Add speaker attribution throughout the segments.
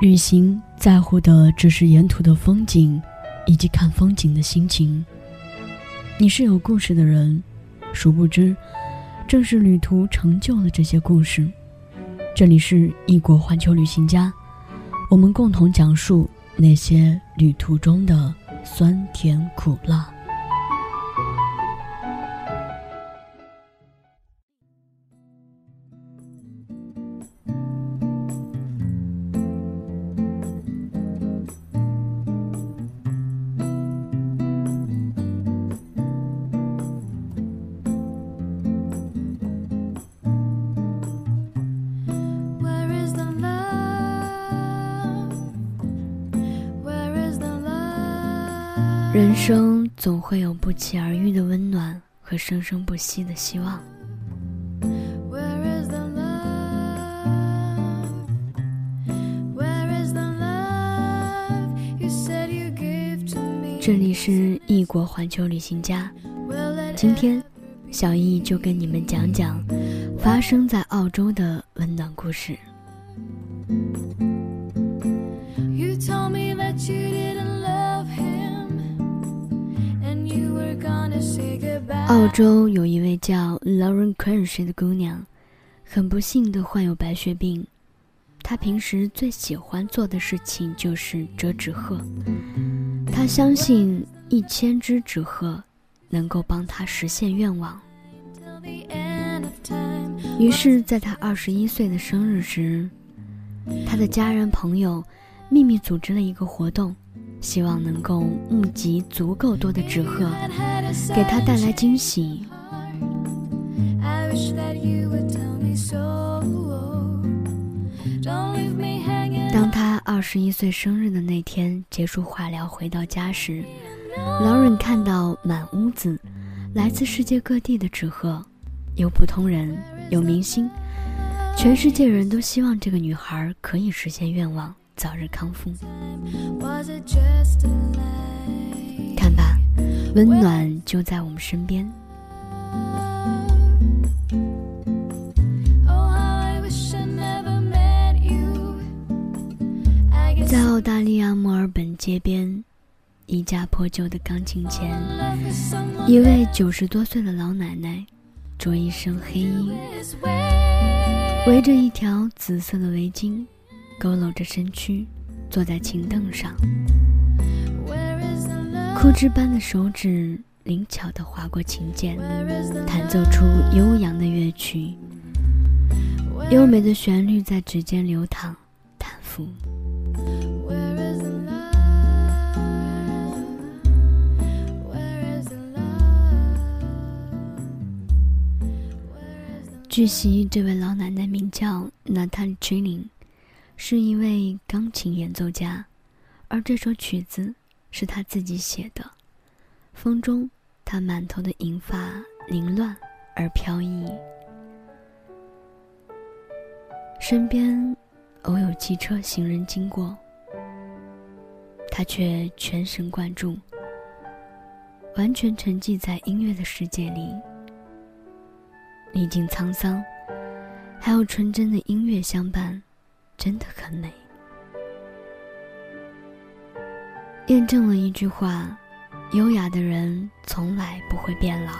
Speaker 1: 旅行在乎的只是沿途的风景，以及看风景的心情。你是有故事的人，殊不知，正是旅途成就了这些故事。这里是异国环球旅行家，我们共同讲述那些旅途中的酸甜苦辣。人生总会有不期而遇的温暖和生生不息的希望。这里是异国环球旅行家，今天小易就跟你们讲讲发生在澳洲的温暖故事。澳洲有一位叫 Lauren Crenshaw 的姑娘，很不幸的患有白血病。她平时最喜欢做的事情就是折纸鹤。她相信一千只纸鹤能够帮她实现愿望。于是，在她二十一岁的生日时，她的家人朋友秘密组织了一个活动。希望能够募集足够多的纸鹤，给他带来惊喜。当他二十一岁生日的那天结束化疗回到家时，劳伦看到满屋子来自世界各地的纸鹤，有普通人，有明星，全世界人都希望这个女孩可以实现愿望。早日康复。看吧，温暖就在我们身边。在澳大利亚墨尔本街边，一架破旧的钢琴前，一位九十多岁的老奶奶，着一身黑衣，围着一条紫色的围巾。佝偻着身躯，坐在琴凳上，枯枝般的手指灵巧地划过琴键，弹奏出悠扬的乐曲。优美的旋律在指尖流淌，弹抚。据悉，这位老奶奶名叫 Natalie Chilling。是一位钢琴演奏家，而这首曲子是他自己写的。风中，他满头的银发凌乱而飘逸，身边偶有汽车、行人经过，他却全神贯注，完全沉浸在音乐的世界里。历经沧桑，还有纯真的音乐相伴。真的很美，验证了一句话：优雅的人从来不会变老。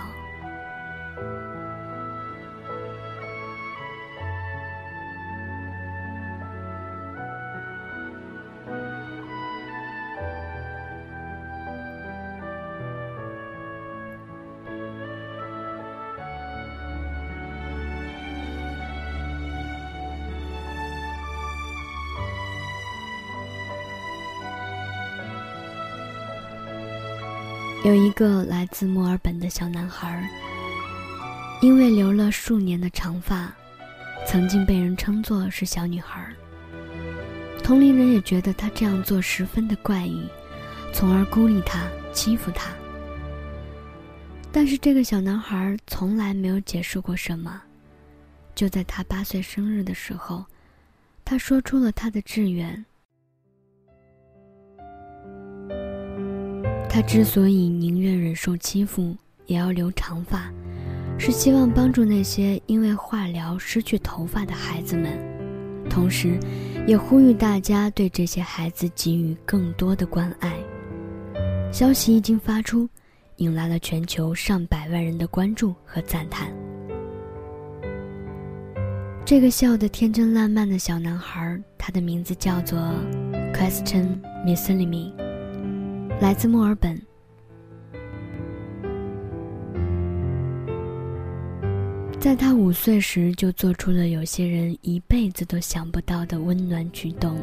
Speaker 1: 有一个来自墨尔本的小男孩，因为留了数年的长发，曾经被人称作是小女孩。同龄人也觉得他这样做十分的怪异，从而孤立他、欺负他。但是这个小男孩从来没有解释过什么。就在他八岁生日的时候，他说出了他的志愿。他之所以宁愿忍受欺负，也要留长发，是希望帮助那些因为化疗失去头发的孩子们，同时，也呼吁大家对这些孩子给予更多的关爱。消息一经发出，引来了全球上百万人的关注和赞叹。这个笑得天真烂漫的小男孩，他的名字叫做 Question m i s l i m i 来自墨尔本。在他五岁时，就做出了有些人一辈子都想不到的温暖举动。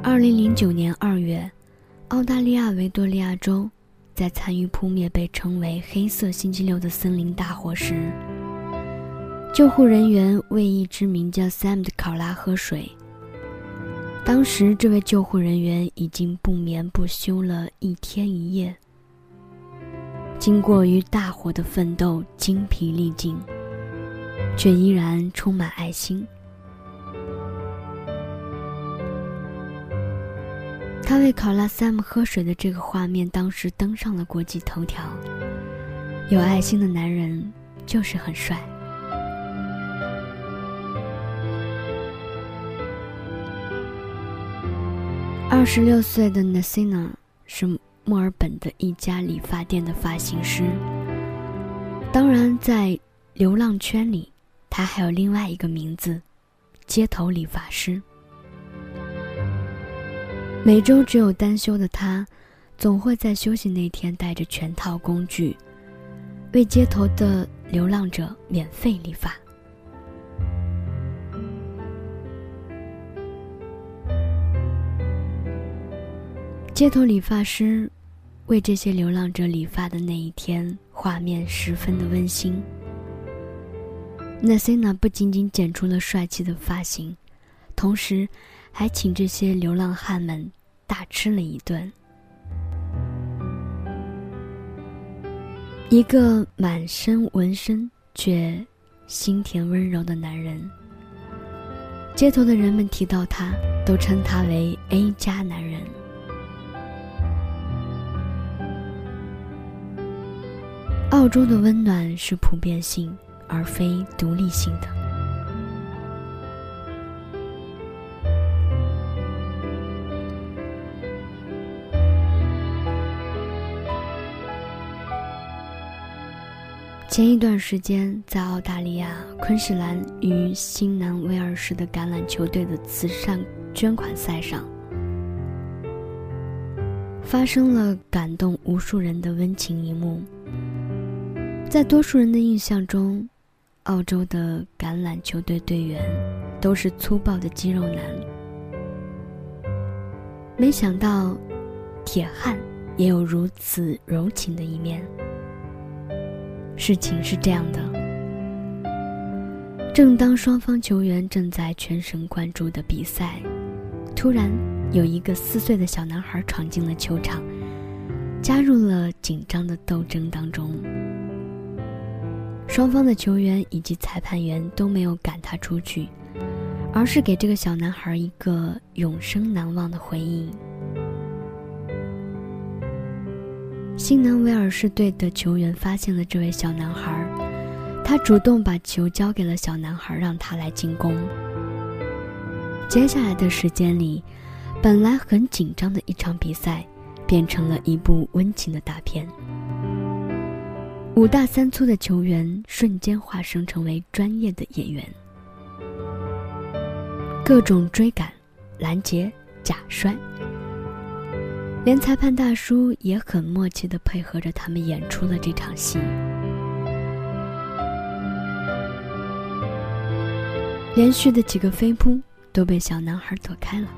Speaker 1: 二零零九年二月，澳大利亚维多利亚州在参与扑灭被称为“黑色星期六”的森林大火时，救护人员为一只名叫 Sam 的考拉喝水。当时，这位救护人员已经不眠不休了一天一夜。经过与大火的奋斗，精疲力尽，却依然充满爱心。他为考拉 Sam 喝水的这个画面，当时登上了国际头条。有爱心的男人就是很帅。二十六岁的 Nasina 是墨尔本的一家理发店的发型师。当然，在流浪圈里，他还有另外一个名字——街头理发师。每周只有单休的他，总会在休息那天带着全套工具，为街头的流浪者免费理发。街头理发师为这些流浪者理发的那一天，画面十分的温馨。Nasina 不仅仅剪出了帅气的发型，同时还请这些流浪汉们大吃了一顿。一个满身纹身却心田温柔的男人。街头的人们提到他，都称他为 A 加男人。澳洲的温暖是普遍性，而非独立性的。前一段时间，在澳大利亚昆士兰与新南威尔士的橄榄球队的慈善捐款赛上，发生了感动无数人的温情一幕。在多数人的印象中，澳洲的橄榄球队队员都是粗暴的肌肉男。没想到，铁汉也有如此柔情的一面。事情是这样的：正当双方球员正在全神贯注的比赛，突然有一个四岁的小男孩闯进了球场，加入了紧张的斗争当中。双方的球员以及裁判员都没有赶他出去，而是给这个小男孩一个永生难忘的回忆。新南威尔士队的球员发现了这位小男孩，他主动把球交给了小男孩，让他来进攻。接下来的时间里，本来很紧张的一场比赛，变成了一部温情的大片。五大三粗的球员瞬间化身成为专业的演员，各种追赶、拦截、假摔，连裁判大叔也很默契地配合着他们演出了这场戏。连续的几个飞扑都被小男孩躲开了，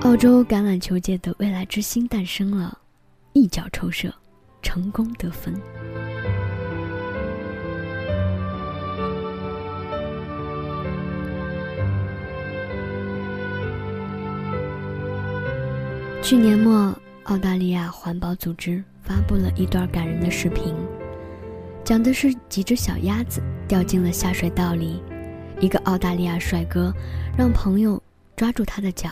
Speaker 1: 澳洲橄榄球界的未来之星诞生了，一脚抽射。成功得分。去年末，澳大利亚环保组织发布了一段感人的视频，讲的是几只小鸭子掉进了下水道里，一个澳大利亚帅哥让朋友抓住他的脚，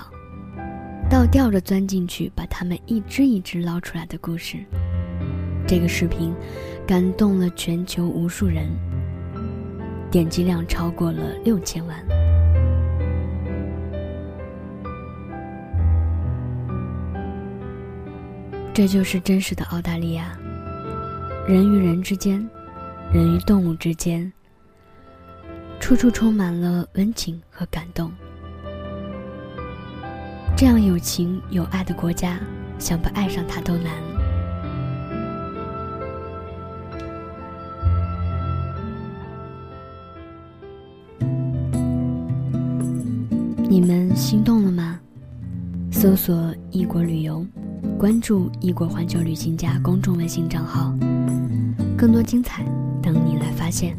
Speaker 1: 倒吊着钻进去，把它们一只一只捞出来的故事。这个视频感动了全球无数人，点击量超过了六千万。这就是真实的澳大利亚，人与人之间，人与动物之间，处处充满了温情和感动。这样有情有爱的国家，想不爱上它都难。你们心动了吗？搜索“异国旅游”，关注“异国环球旅行家”公众微信账号，更多精彩等你来发现。